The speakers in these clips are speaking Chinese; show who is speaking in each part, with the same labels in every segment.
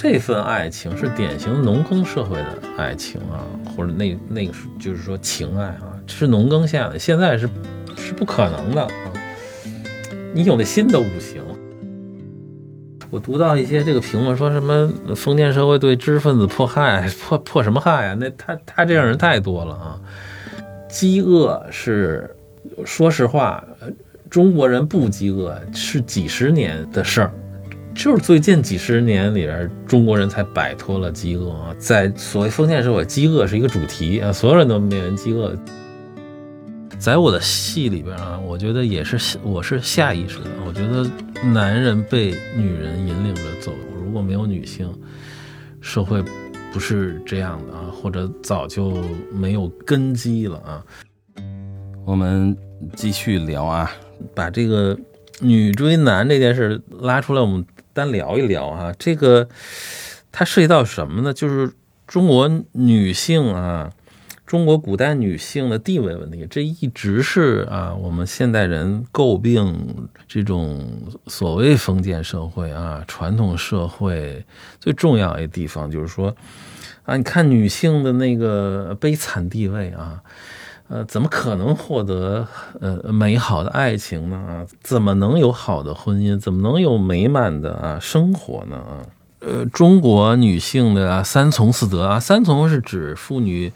Speaker 1: 这份爱情是典型农耕社会的爱情啊，或者那那个是就是说情爱啊，是农耕下的，现在是是不可能的啊。你有那心都不行。我读到一些这个评论，说什么封建社会对知识分子迫害，迫迫什么害啊？那他他这样人太多了啊！饥饿是，说实话，中国人不饥饿是几十年的事儿，就是最近几十年里边，中国人才摆脱了饥饿啊。在所谓封建社会，饥饿是一个主题啊，所有人都面临饥饿。在我的戏里边啊，我觉得也是，我是下意识的。我觉得男人被女人引领着走，如果没有女性，社会不是这样的啊，或者早就没有根基了啊。
Speaker 2: 我们继续聊啊，
Speaker 1: 把这个女追男这件事拉出来，我们单聊一聊啊。这个它涉及到什么呢？就是中国女性啊。中国古代女性的地位问题，这一直是啊，我们现代人诟病这种所谓封建社会啊，传统社会最重要的地方，就是说啊，你看女性的那个悲惨地位啊，呃，怎么可能获得呃美好的爱情呢？啊，怎么能有好的婚姻？怎么能有美满的啊生活呢？啊，呃，中国女性的三从四德啊，三从是指妇女。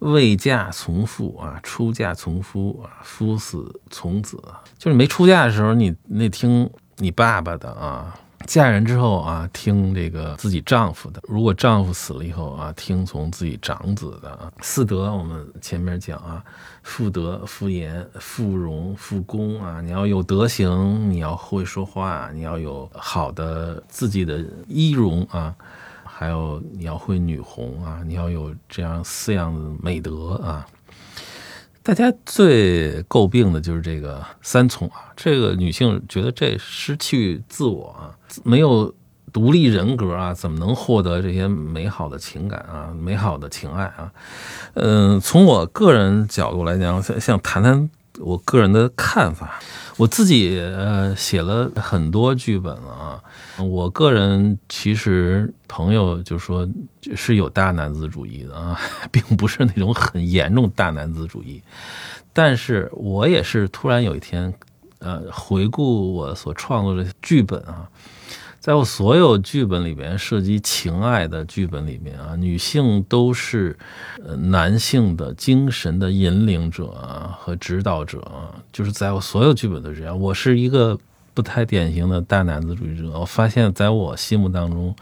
Speaker 1: 未嫁从父啊，出嫁从夫啊，夫死从子。就是没出嫁的时候，你那听你爸爸的啊；嫁人之后啊，听这个自己丈夫的。如果丈夫死了以后啊，听从自己长子的啊。四德我们前面讲啊，妇德、妇言、妇容、妇功啊。你要有德行，你要会说话，你要有好的自己的仪容啊。还有你要会女红啊，你要有这样四样的美德啊。大家最诟病的就是这个三从啊，这个女性觉得这失去自我啊，没有独立人格啊，怎么能获得这些美好的情感啊，美好的情爱啊？嗯，从我个人角度来讲，想想谈谈我个人的看法。我自己呃写了很多剧本了啊。我个人其实朋友就说是有大男子主义的啊，并不是那种很严重大男子主义，但是我也是突然有一天，呃，回顾我所创作的剧本啊，在我所有剧本里边涉及情爱的剧本里面啊，女性都是呃男性的精神的引领者啊和指导者啊，就是在我所有剧本都是这样，我是一个。不太典型的大男子主义者，我发现，在我心目当中，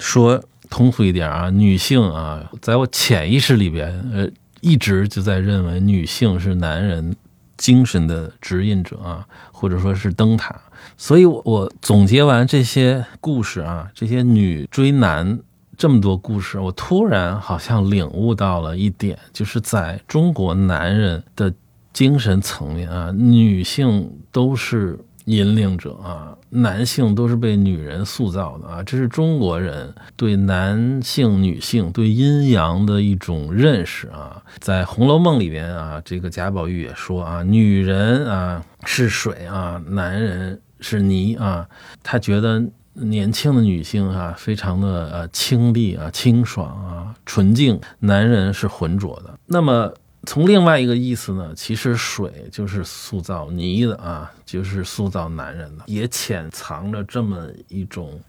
Speaker 1: 说通俗一点啊，女性啊，在我潜意识里边，呃，一直就在认为女性是男人精神的指引者啊，或者说是灯塔。所以，我我总结完这些故事啊，这些女追男这么多故事，我突然好像领悟到了一点，就是在中国男人的精神层面啊，女性都是。引领者啊，男性都是被女人塑造的啊，这是中国人对男性、女性对阴阳的一种认识啊。在《红楼梦》里边啊，这个贾宝玉也说啊，女人啊是水啊，男人是泥啊。他觉得年轻的女性啊，非常的呃清丽啊、清爽啊、纯净，男人是浑浊的。那么。从另外一个意思呢，其实水就是塑造泥的啊，就是塑造男人的，也潜藏着这么一种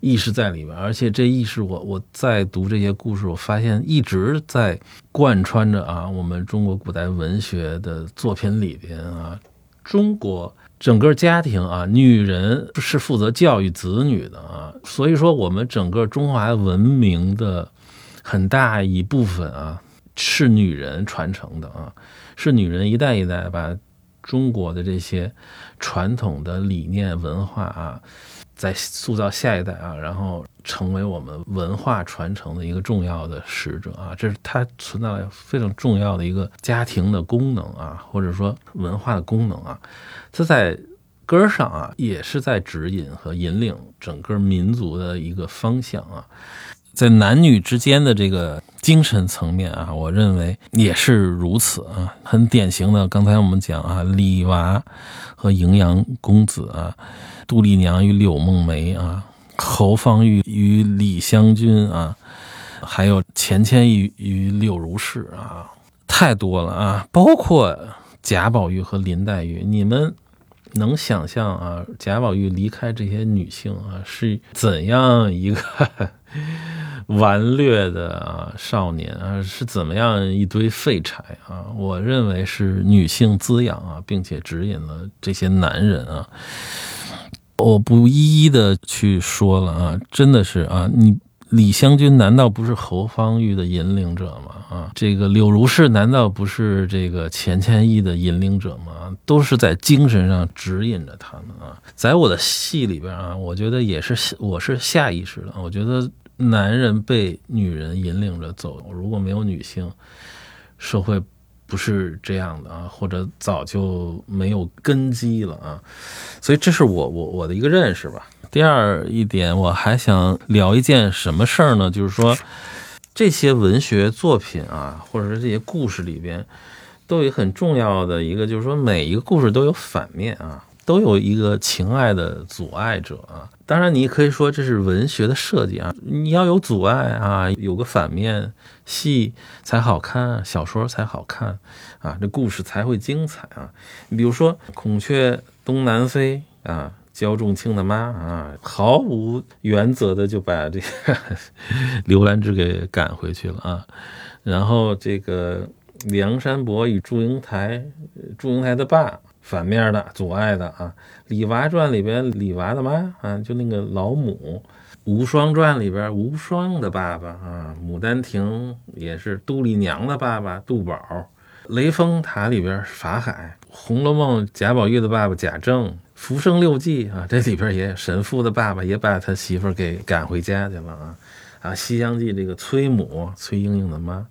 Speaker 1: 意识在里边。而且这意识，我我在读这些故事，我发现一直在贯穿着啊，我们中国古代文学的作品里边啊，中国整个家庭啊，女人是负责教育子女的啊，所以说我们整个中华文明的很大一部分啊。是女人传承的啊，是女人一代一代把中国的这些传统的理念文化啊，在塑造下一代啊，然后成为我们文化传承的一个重要的使者啊，这是它存在非常重要的一个家庭的功能啊，或者说文化的功能啊，它在根儿上啊，也是在指引和引领整个民族的一个方向啊。在男女之间的这个精神层面啊，我认为也是如此啊，很典型的。刚才我们讲啊，李娃和荥阳公子啊，杜丽娘与柳梦梅啊，侯方域与李香君啊，还有钱谦益与柳如是啊，太多了啊，包括贾宝玉和林黛玉，你们。能想象啊，贾宝玉离开这些女性啊，是怎样一个 顽劣的啊少年啊，是怎么样一堆废柴啊？我认为是女性滋养啊，并且指引了这些男人啊。我不一一的去说了啊，真的是啊，你。李香君难道不是侯方域的引领者吗？啊，这个柳如是难道不是这个钱谦益的引领者吗？都是在精神上指引着他们啊。在我的戏里边啊，我觉得也是，我是下意识的。我觉得男人被女人引领着走，如果没有女性，社会不是这样的啊，或者早就没有根基了啊。所以这是我我我的一个认识吧。第二一点，我还想聊一件什么事儿呢？就是说，这些文学作品啊，或者是这些故事里边，都有很重要的一个，就是说，每一个故事都有反面啊，都有一个情爱的阻碍者啊。当然，你可以说这是文学的设计啊，你要有阻碍啊，有个反面，戏才好看，小说才好看啊，这故事才会精彩啊。你比如说《孔雀东南飞》啊。焦仲卿的妈啊，毫无原则的就把这个 刘兰芝给赶回去了啊。然后这个梁山伯与祝英台，祝英台的爸，反面的阻碍的啊。李娃传里边李娃的妈啊，就那个老母。无双传里边无双的爸爸啊。牡丹亭也是杜丽娘的爸爸杜宝。雷峰塔里边法海。红楼梦贾宝玉的爸爸贾政。浮生六记啊，这里边也神父的爸爸也把他媳妇儿给赶回家去了啊啊！西厢记这个崔母崔莺莺的妈，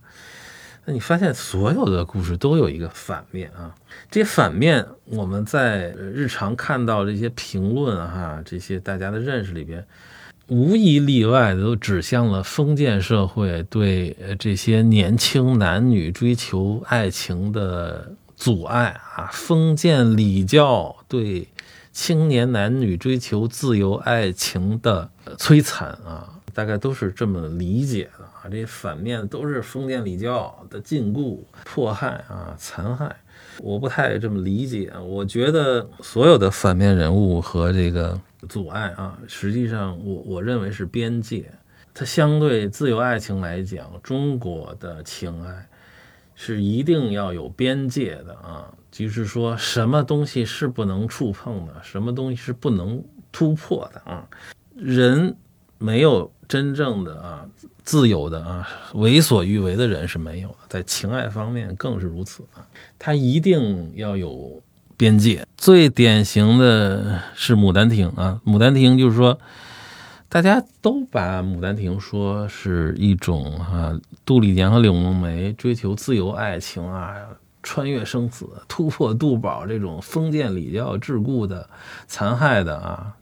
Speaker 1: 那你发现所有的故事都有一个反面啊，这些反面我们在日常看到这些评论哈，这些大家的认识里边，无一例外的都指向了封建社会对这些年轻男女追求爱情的阻碍啊，封建礼教对。青年男女追求自由爱情的摧残啊，大概都是这么理解。这反面都是封建礼教的禁锢、迫害啊、残害。我不太这么理解。我觉得所有的反面人物和这个阻碍啊，实际上我我认为是边界。它相对自由爱情来讲，中国的情爱是一定要有边界的啊。就是说，什么东西是不能触碰的，什么东西是不能突破的啊？人没有真正的啊自由的啊，为所欲为的人是没有的，在情爱方面更是如此啊。他一定要有边界。最典型的是《牡丹亭》啊，《牡丹亭》就是说，大家都把《牡丹亭》说是一种啊，杜丽娘和柳梦梅追求自由爱情啊。穿越生死，突破杜宝这种封建礼教桎梏的残害的啊，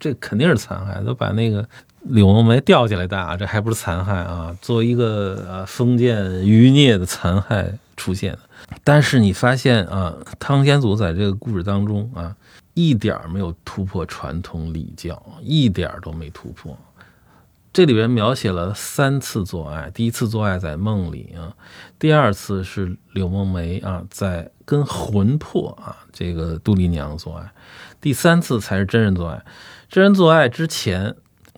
Speaker 1: 这肯定是残害，都把那个柳梦梅吊起来打，这还不是残害啊？作为一个呃封建余孽的残害出现。但是你发现啊，汤显祖在这个故事当中啊，一点没有突破传统礼教，一点都没突破。这里边描写了三次做爱，第一次做爱在梦里啊，第二次是柳梦梅啊在跟魂魄啊这个杜丽娘做爱，第三次才是真人做爱。真人做爱之前，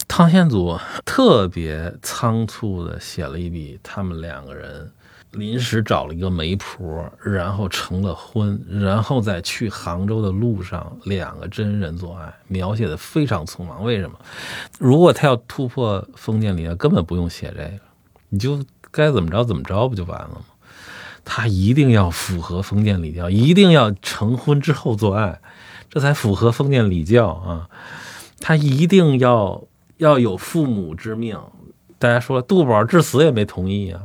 Speaker 1: 汤显祖特别仓促的写了一笔他们两个人。临时找了一个媒婆，然后成了婚，然后在去杭州的路上，两个真人做爱，描写的非常匆忙。为什么？如果他要突破封建礼教，根本不用写这个，你就该怎么着怎么着，不就完了吗？他一定要符合封建礼教，一定要成婚之后做爱，这才符合封建礼教啊！他一定要要有父母之命。大家说，杜宝至死也没同意啊。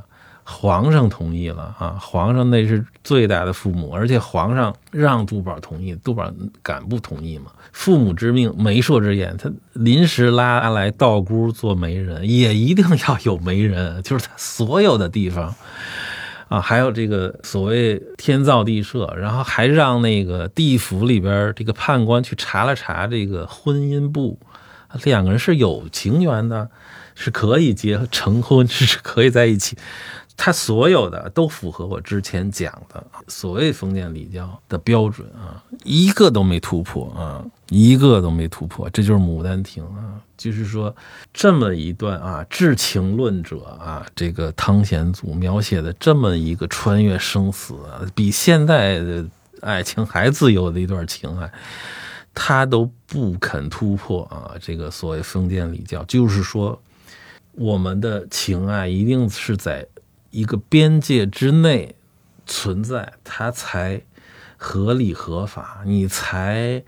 Speaker 1: 皇上同意了啊！皇上那是最大的父母，而且皇上让杜宝同意，杜宝敢不同意吗？父母之命，媒妁之言，他临时拉来道姑做媒人，也一定要有媒人，就是他所有的地方啊，还有这个所谓天造地设，然后还让那个地府里边这个判官去查了查这个婚姻簿两个人是有情缘的，是可以结成婚，是可以在一起。他所有的都符合我之前讲的所谓封建礼教的标准啊，一个都没突破啊，一个都没突破。这就是《牡丹亭》啊，就是说这么一段啊，至情论者啊，这个汤显祖描写的这么一个穿越生死，比现在的爱情还自由的一段情爱，他都不肯突破啊。这个所谓封建礼教，就是说我们的情爱一定是在。一个边界之内存在，它才合理合法，你才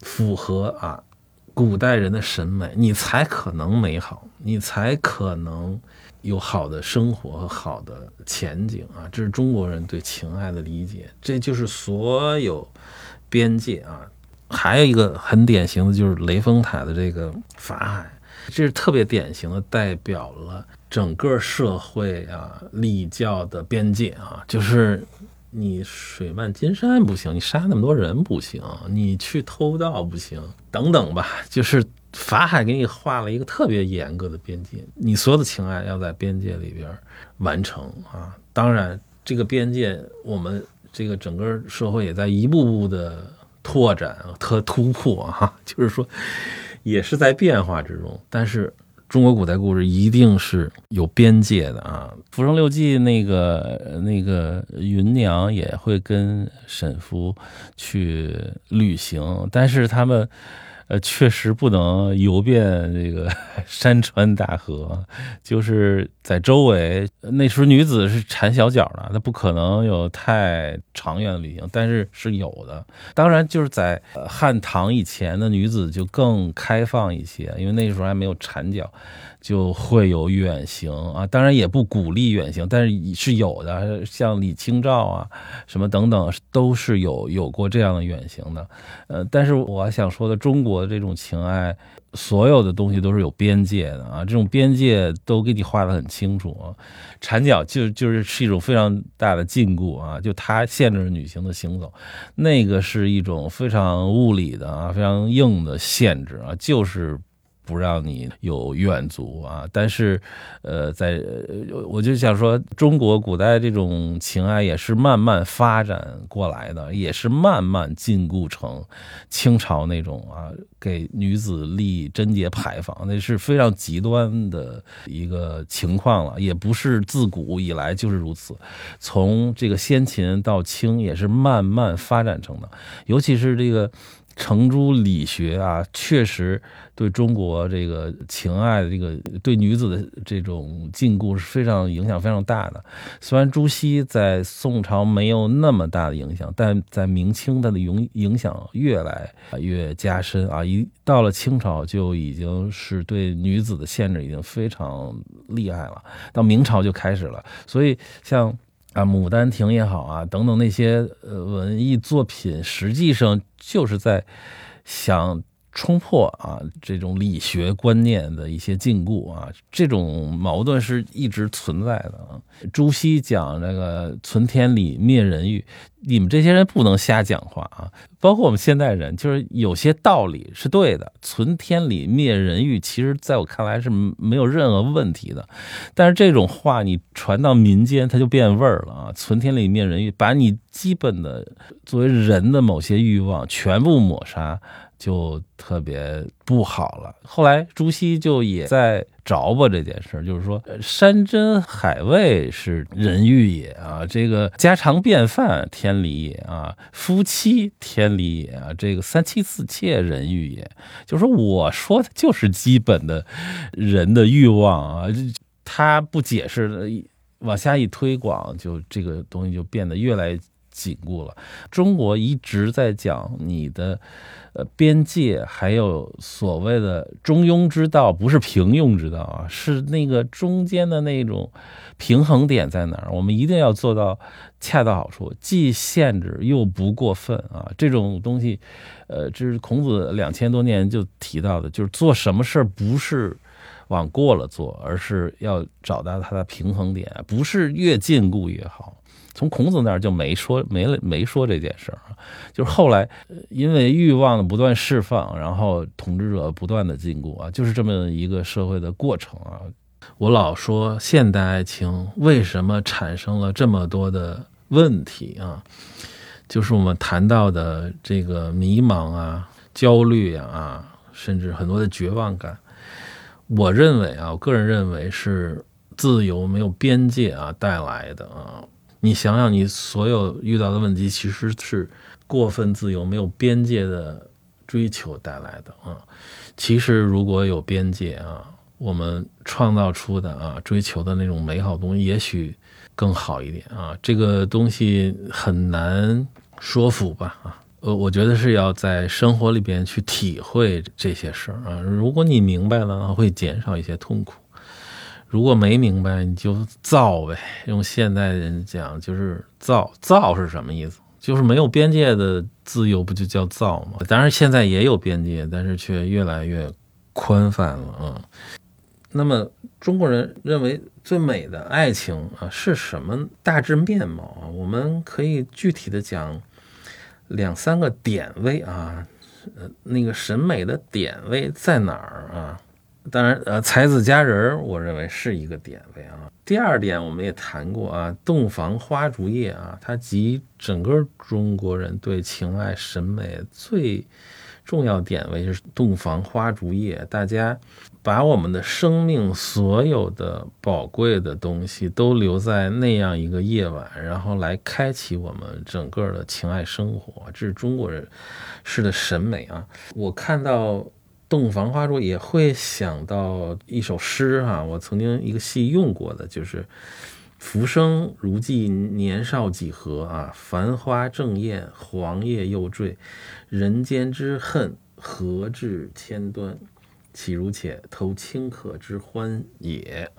Speaker 1: 符合啊古代人的审美，你才可能美好，你才可能有好的生活和好的前景啊！这是中国人对情爱的理解，这就是所有边界啊。还有一个很典型的就是雷峰塔的这个法海，这是特别典型的代表了。整个社会啊，礼教的边界啊，就是你水漫金山不行，你杀那么多人不行，你去偷盗不行，等等吧。就是法海给你画了一个特别严格的边界，你所有的情爱要在边界里边完成啊。当然，这个边界我们这个整个社会也在一步步的拓展和突破啊，就是说也是在变化之中，但是。中国古代故事一定是有边界的啊！《浮生六记》那个那个芸娘也会跟沈夫去旅行，但是他们。呃，确实不能游遍这个 山川大河，就是在周围。那时候女子是缠小脚的，她不可能有太长远的旅行，但是是有的。当然，就是在汉唐以前的女子就更开放一些，因为那时候还没有缠脚。就会有远行啊，当然也不鼓励远行，但是是有的，像李清照啊，什么等等，都是有有过这样的远行的。呃，但是我想说的，中国这种情爱，所有的东西都是有边界的啊，这种边界都给你画得很清楚啊。缠脚就就是是一种非常大的禁锢啊，就它限制女性的行走，那个是一种非常物理的啊，非常硬的限制啊，就是。不让你有远足啊！但是，呃，在我就想说，中国古代这种情爱也是慢慢发展过来的，也是慢慢禁锢成清朝那种啊，给女子立贞节牌坊，那是非常极端的一个情况了。也不是自古以来就是如此，从这个先秦到清也是慢慢发展成的，尤其是这个。程朱理学啊，确实对中国这个情爱的这个对女子的这种禁锢是非常影响非常大的。虽然朱熹在宋朝没有那么大的影响，但在明清它的影影响越来越加深啊！一到了清朝就已经是对女子的限制已经非常厉害了，到明朝就开始了。所以像。啊，《牡丹亭》也好啊，等等那些呃文艺作品，实际上就是在想冲破啊这种理学观念的一些禁锢啊，这种矛盾是一直存在的啊。朱熹讲那个“存天理，灭人欲”。你们这些人不能瞎讲话啊！包括我们现代人，就是有些道理是对的，存天理，灭人欲，其实在我看来是没有任何问题的。但是这种话你传到民间，它就变味儿了啊！存天理，灭人欲，把你基本的作为人的某些欲望全部抹杀。就特别不好了。后来朱熹就也在着吧这件事，就是说山珍海味是人欲也啊，这个家常便饭天理也啊，夫妻天理也啊，这个三妻四妾人欲也。就是说我说的就是基本的人的欲望啊，他不解释，往下一推广，就这个东西就变得越来。紧固了。中国一直在讲你的，呃，边界，还有所谓的中庸之道，不是平庸之道啊，是那个中间的那种平衡点在哪儿？我们一定要做到恰到好处，既限制又不过分啊。这种东西，呃，这是孔子两千多年就提到的，就是做什么事儿不是往过了做，而是要找到它的平衡点，不是越禁锢越好。从孔子那儿就没说没了没说这件事儿啊，就是后来因为欲望的不断释放，然后统治者不断的禁锢啊，就是这么一个社会的过程啊。我老说现代爱情为什么产生了这么多的问题啊？就是我们谈到的这个迷茫啊、焦虑啊，甚至很多的绝望感。我认为啊，我个人认为是自由没有边界啊带来的啊。你想想，你所有遇到的问题，其实是过分自由、没有边界的追求带来的啊。其实如果有边界啊，我们创造出的啊、追求的那种美好东西，也许更好一点啊。这个东西很难说服吧啊。呃，我觉得是要在生活里边去体会这些事儿啊。如果你明白了，会减少一些痛苦。如果没明白，你就造呗。用现代人讲，就是造。造是什么意思？就是没有边界的自由，不就叫造吗？当然，现在也有边界，但是却越来越宽泛了啊。那么，中国人认为最美的爱情啊是什么大致面貌啊？我们可以具体的讲两三个点位啊。呃，那个审美的点位在哪儿啊？当然，呃，才子佳人，我认为是一个点位啊。第二点，我们也谈过啊，洞房花烛夜啊，它集整个中国人对情爱审美最重要点位，就是洞房花烛夜。大家把我们的生命所有的宝贵的东西都留在那样一个夜晚，然后来开启我们整个的情爱生活，这是中国人式的审美啊。我看到。洞房花烛也会想到一首诗哈，我曾经一个戏用过的，就是“浮生如寄，年少几何啊？繁花正艳，黄叶又坠，人间之恨，何至千端？岂如且偷顷刻之欢也？”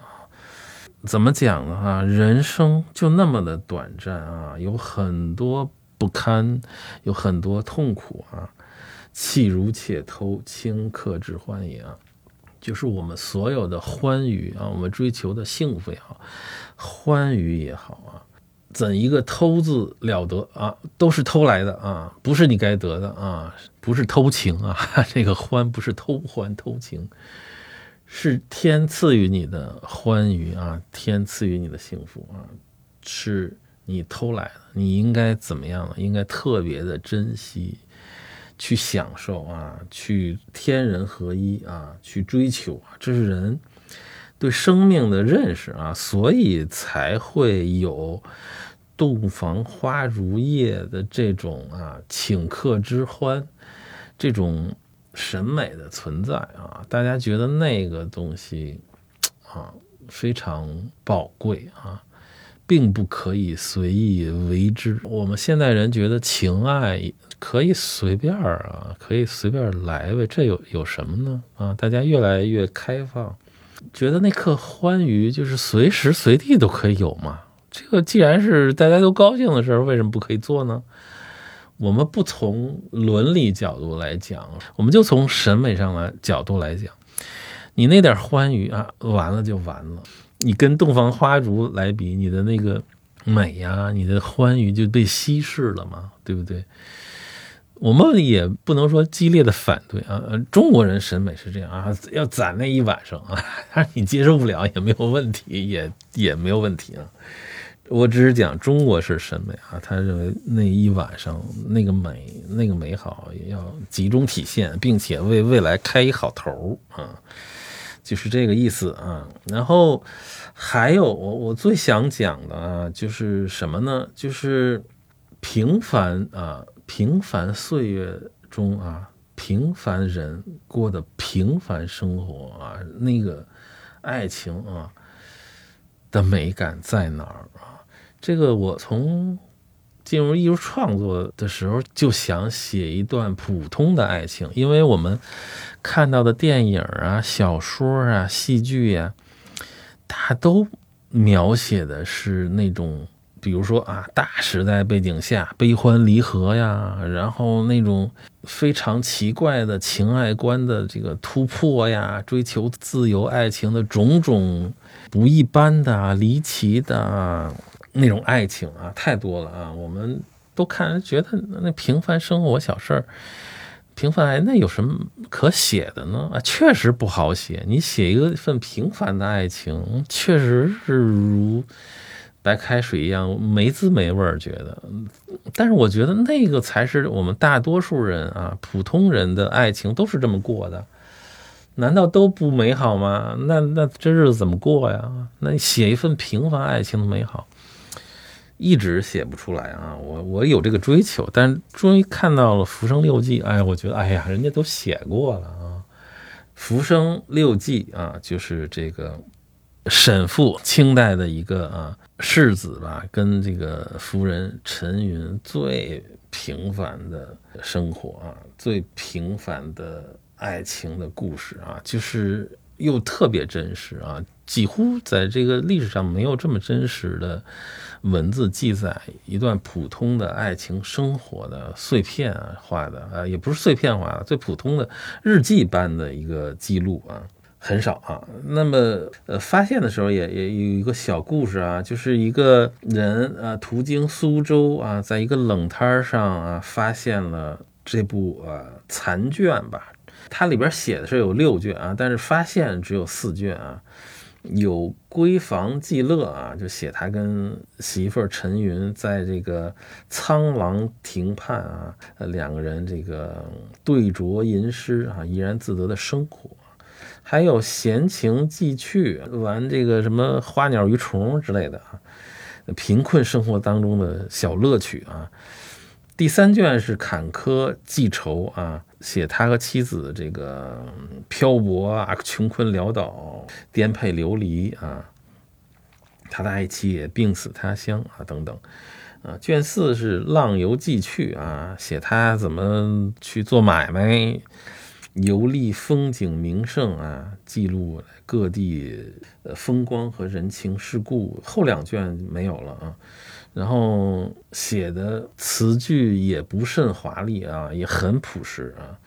Speaker 1: 怎么讲呢？哈，人生就那么的短暂啊，有很多不堪，有很多痛苦啊。弃如且偷，顷刻之欢也！就是我们所有的欢愉啊，我们追求的幸福也好，欢愉也好啊，怎一个偷字了得啊？都是偷来的啊，不是你该得的啊，不是偷情啊，这个欢不是偷欢偷情，是天赐予你的欢愉啊，天赐予你的幸福啊，是你偷来的，你应该怎么样？应该特别的珍惜。去享受啊，去天人合一啊，去追求啊，这是人对生命的认识啊，所以才会有洞房花烛夜的这种啊请客之欢，这种审美的存在啊，大家觉得那个东西啊非常宝贵啊，并不可以随意为之。我们现代人觉得情爱。可以随便啊，可以随便来呗，这有有什么呢？啊，大家越来越开放，觉得那刻欢愉就是随时随地都可以有嘛。这个既然是大家都高兴的事儿，为什么不可以做呢？我们不从伦理角度来讲，我们就从审美上来角度来讲，你那点欢愉啊，完了就完了。你跟洞房花烛来比，你的那个美呀，你的欢愉就被稀释了嘛，对不对？我们也不能说激烈的反对啊，中国人审美是这样啊，要攒那一晚上啊，但是你接受不了也没有问题，也也没有问题啊。我只是讲中国式审美啊，他认为那一晚上那个美、那个美好也要集中体现，并且为未来开一好头啊，就是这个意思啊。然后还有我我最想讲的啊，就是什么呢？就是平凡啊。平凡岁月中啊，平凡人过的平凡生活啊，那个爱情啊的美感在哪儿啊？这个我从进入艺术创作的时候就想写一段普通的爱情，因为我们看到的电影啊、小说啊、戏剧呀，它都描写的是那种比如说啊，大时代背景下悲欢离合呀，然后那种非常奇怪的情爱观的这个突破呀，追求自由爱情的种种不一般的、离奇的那种爱情啊，太多了啊！我们都看觉得那平凡生活小事儿，平凡爱那有什么可写的呢？啊，确实不好写。你写一个份平凡的爱情，确实是如。白开水一样没滋没味儿，觉得，但是我觉得那个才是我们大多数人啊，普通人的爱情都是这么过的，难道都不美好吗？那那这日子怎么过呀？那写一份平凡爱情的美好，一直写不出来啊！我我有这个追求，但终于看到了《浮生六记》，哎呀，我觉得，哎呀，人家都写过了啊，《浮生六记》啊，就是这个沈复，清代的一个啊。世子吧，跟这个夫人陈云最平凡的生活啊，最平凡的爱情的故事啊，就是又特别真实啊，几乎在这个历史上没有这么真实的文字记载一段普通的爱情生活的碎片化的啊，也不是碎片化的，最普通的日记般的一个记录啊。很少啊，那么呃，发现的时候也也有一个小故事啊，就是一个人啊，途经苏州啊，在一个冷摊上啊，发现了这部呃残卷吧，它里边写的是有六卷啊，但是发现只有四卷啊，有闺房记乐啊，就写他跟媳妇陈云在这个苍狼亭畔啊，两个人这个对酌吟诗啊，怡然自得的生活。还有闲情寄趣，玩这个什么花鸟鱼虫之类的啊，贫困生活当中的小乐趣啊。第三卷是坎坷记愁啊，写他和妻子这个漂泊啊，穷困潦倒，颠沛流离啊。他的爱妻也病死他乡啊，等等啊。卷四是浪游记趣啊，写他怎么去做买卖。游历风景名胜啊，记录各地风光和人情世故。后两卷没有了啊，然后写的词句也不甚华丽啊，也很朴实啊。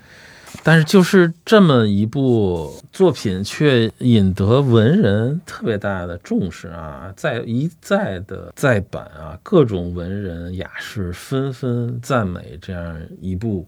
Speaker 1: 但是就是这么一部作品，却引得文人特别大的重视啊，在一再的再版啊，各种文人雅士纷纷赞美这样一部。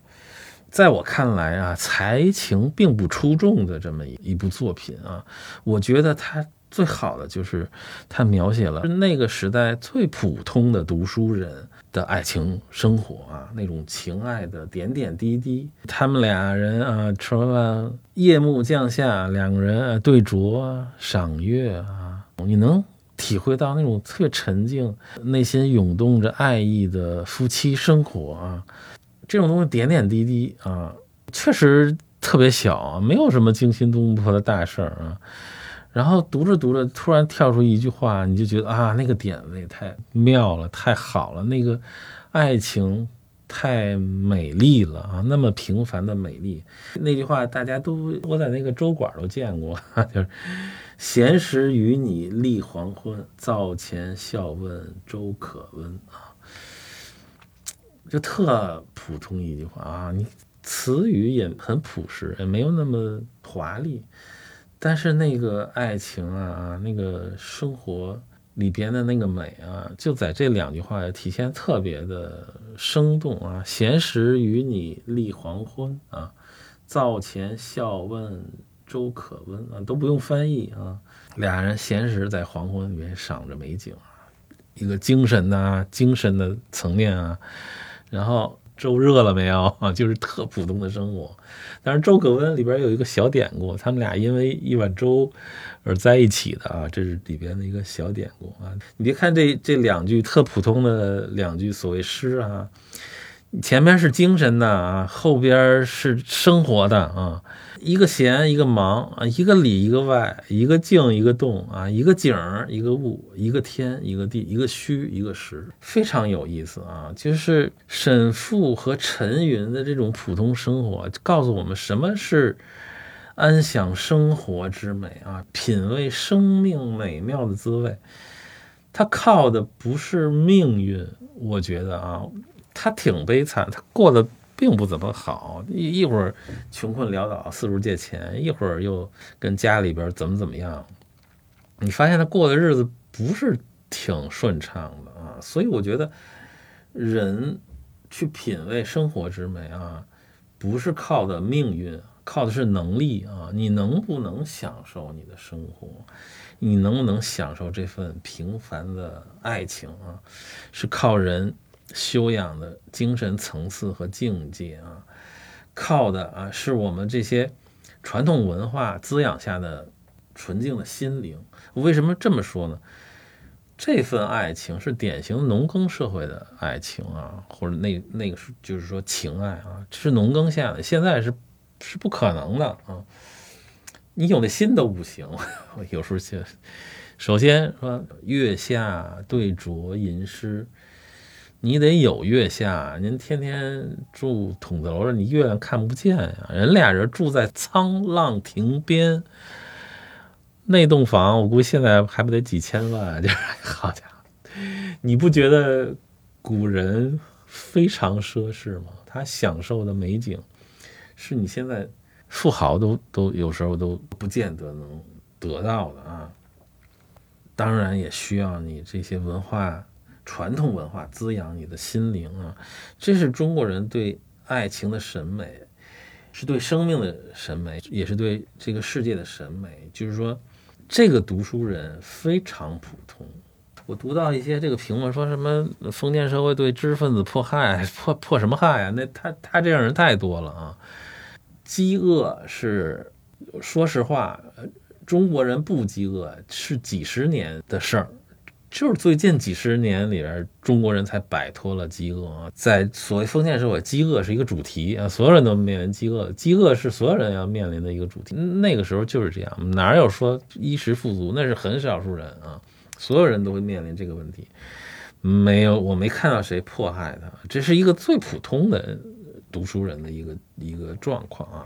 Speaker 1: 在我看来啊，才情并不出众的这么一一部作品啊，我觉得它最好的就是它描写了那个时代最普通的读书人的爱情生活啊，那种情爱的点点滴滴。他们俩人啊，什么夜幕降下，两个人对酌赏月啊，你能体会到那种特别沉静、内心涌动着爱意的夫妻生活啊。这种东西点点滴滴啊，确实特别小，没有什么惊心动魄的大事儿啊。然后读着读着，突然跳出一句话，你就觉得啊，那个点子也太妙了，太好了，那个爱情太美丽了啊，那么平凡的美丽。那句话大家都我在那个粥馆都见过，就是“闲时与你立黄昏，灶前笑问粥可温”啊。就特普通一句话啊，你词语也很朴实，也没有那么华丽，但是那个爱情啊，那个生活里边的那个美啊，就在这两句话体现特别的生动啊。闲时与你立黄昏啊，灶前笑问粥可温啊，都不用翻译啊，俩人闲时在黄昏里面赏着美景啊，一个精神呐，精神的层面啊。然后粥热了没有？就是特普通的生活，但是周可温里边有一个小典故，他们俩因为一碗粥而在一起的啊，这是里边的一个小典故啊。你别看这这两句特普通的两句所谓诗啊。前面是精神的啊，后边是生活的啊，一个闲一个忙啊，一个里一个外，一个静一个动啊，一个景儿一个物，一个天一个地，一个虚一个实，非常有意思啊。就是沈复和陈云的这种普通生活，告诉我们什么是安享生活之美啊，品味生命美妙的滋味。他靠的不是命运，我觉得啊，他挺悲惨，他过得并不怎么好，一一会儿穷困潦倒四处借钱，一会儿又跟家里边怎么怎么样，你发现他过的日子不是挺顺畅的啊，所以我觉得人去品味生活之美啊，不是靠的命运，靠的是能力啊，你能不能享受你的生活？你能不能享受这份平凡的爱情啊？是靠人修养的精神层次和境界啊，靠的啊是我们这些传统文化滋养下的纯净的心灵。为什么这么说呢？这份爱情是典型农耕社会的爱情啊，或者那那个是就是说情爱啊，是农耕下的，现在是是不可能的啊。你有那心都不行，有时候就首先说月下对酌吟诗，你得有月下。您天天住筒子楼上，你月亮看不见呀。人俩人住在沧浪亭边，那栋房我估计现在还不得几千万？就是 好家伙，你不觉得古人非常奢侈吗？他享受的美景是你现在。富豪都都有时候都不见得能得到的啊，当然也需要你这些文化传统文化滋养你的心灵啊，这是中国人对爱情的审美，是对生命的审美，也是对这个世界的审美。就是说，这个读书人非常普通。我读到一些这个评论，说什么封建社会对知识分子迫害，迫迫什么害啊？那他他这样人太多了啊。饥饿是，说实话，中国人不饥饿是几十年的事儿，就是最近几十年里边，中国人才摆脱了饥饿啊。在所谓封建社会，饥饿是一个主题啊，所有人都面临饥饿，饥饿是所有人要面临的一个主题。那个时候就是这样，哪有说衣食富足，那是很少数人啊，所有人都会面临这个问题。没有，我没看到谁迫害他，这是一个最普通的。读书人的一个一个状况啊，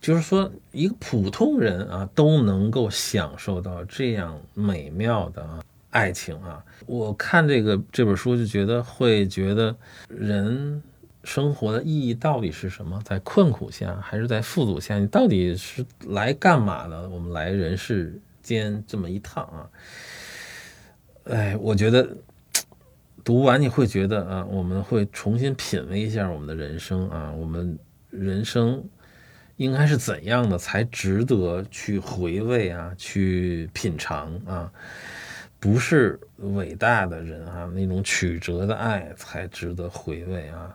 Speaker 1: 就是说一个普通人啊都能够享受到这样美妙的啊爱情啊。我看这个这本书就觉得会觉得人生活的意义到底是什么？在困苦下还是在富足下？你到底是来干嘛的？我们来人世间这么一趟啊，哎，我觉得。读完你会觉得啊，我们会重新品味一下我们的人生啊，我们人生应该是怎样的才值得去回味啊，去品尝啊？不是伟大的人啊，那种曲折的爱才值得回味啊，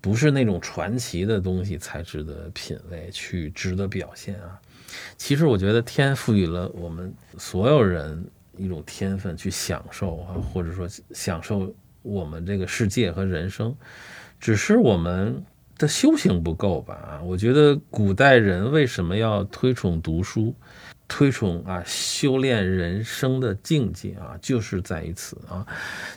Speaker 1: 不是那种传奇的东西才值得品味去值得表现啊。其实我觉得天赋予了我们所有人。一种天分去享受啊，或者说享受我们这个世界和人生，只是我们的修行不够吧？啊，我觉得古代人为什么要推崇读书，推崇啊修炼人生的境界啊，就是在于此啊，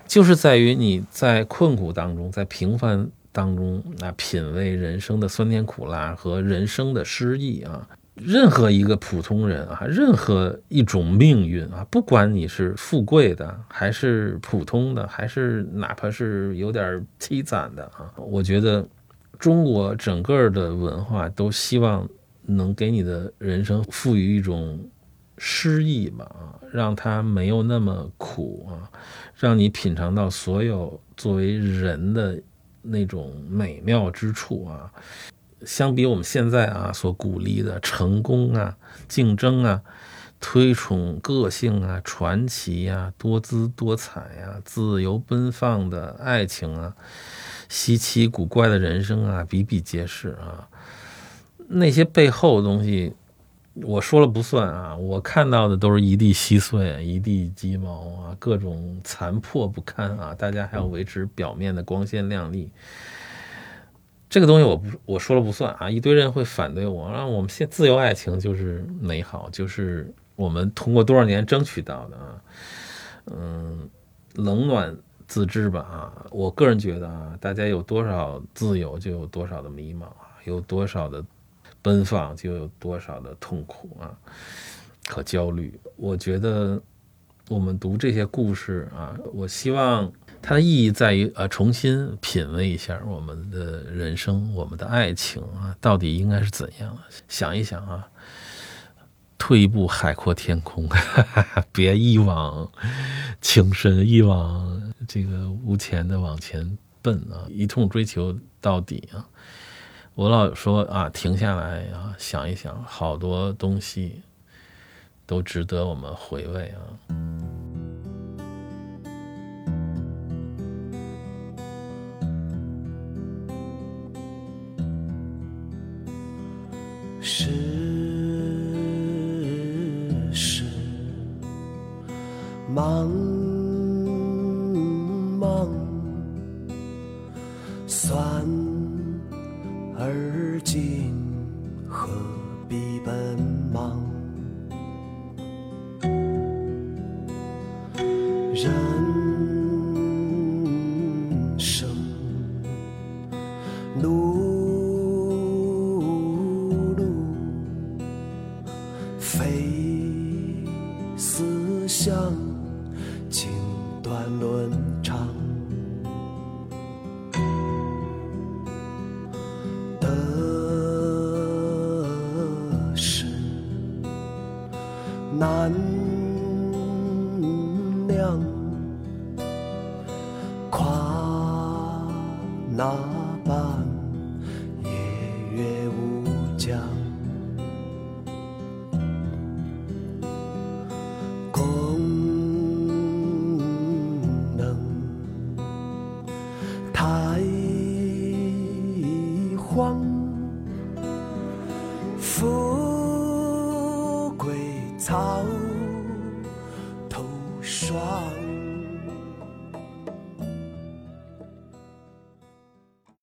Speaker 1: 就是在于你在困苦当中，在平凡当中啊，品味人生的酸甜苦辣和人生的诗意啊。任何一个普通人啊，任何一种命运啊，不管你是富贵的，还是普通的，还是哪怕是有点凄惨的啊，我觉得中国整个的文化都希望能给你的人生赋予一种诗意吧啊，让它没有那么苦啊，让你品尝到所有作为人的那种美妙之处啊。相比我们现在啊所鼓励的成功啊、竞争啊、推崇个性啊、传奇呀、多姿多彩呀、自由奔放的爱情啊、稀奇古怪的人生啊，比比皆是啊。那些背后的东西，我说了不算啊。我看到的都是一地稀碎、一地鸡毛啊，各种残破不堪啊。大家还要维持表面的光鲜亮丽。这个东西我不我说了不算啊，一堆人会反对我，让我们现自由爱情就是美好，就是我们通过多少年争取到的啊，嗯，冷暖自知吧啊，我个人觉得啊，大家有多少自由就有多少的迷茫啊，有多少的奔放就有多少的痛苦啊和焦虑，我觉得我们读这些故事啊，我希望它的意义在于呃，重新品味一下我们的人生，我们的爱情啊，到底应该是怎样？想一想啊，退一步海阔天空，别一往情深，一往这个无前的往前奔啊，一通追求到底啊。我老说啊，停下来啊，想一想，好多东西都值得我们回味啊。
Speaker 3: 世事茫想